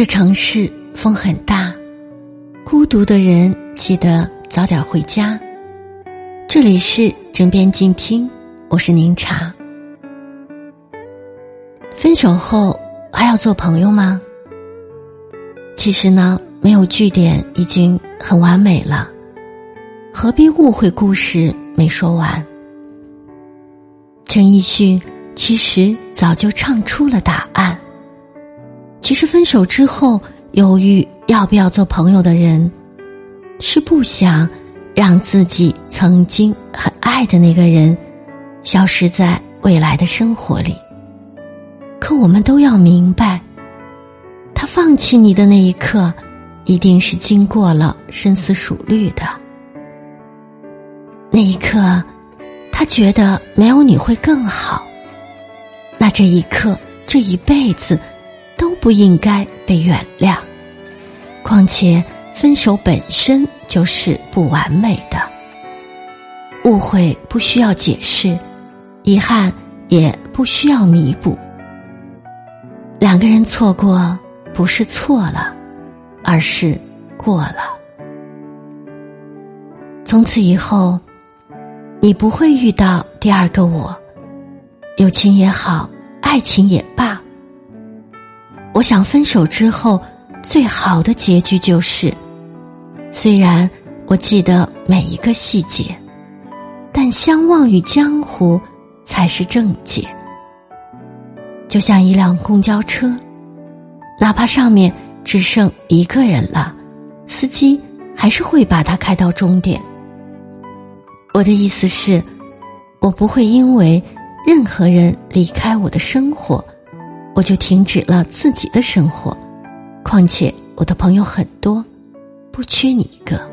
这城市风很大，孤独的人记得早点回家。这里是枕边静听，我是宁茶。分手后还要做朋友吗？其实呢，没有句点已经很完美了，何必误会故事没说完？陈奕迅其实早就唱出了答案。其实分手之后犹豫要不要做朋友的人，是不想让自己曾经很爱的那个人消失在未来的生活里。可我们都要明白，他放弃你的那一刻，一定是经过了深思熟虑的。那一刻，他觉得没有你会更好。那这一刻，这一辈子。不应该被原谅。况且，分手本身就是不完美的，误会不需要解释，遗憾也不需要弥补。两个人错过，不是错了，而是过了。从此以后，你不会遇到第二个我。友情也好，爱情也罢。我想分手之后，最好的结局就是，虽然我记得每一个细节，但相忘于江湖才是正解。就像一辆公交车，哪怕上面只剩一个人了，司机还是会把它开到终点。我的意思是，我不会因为任何人离开我的生活。我就停止了自己的生活，况且我的朋友很多，不缺你一个。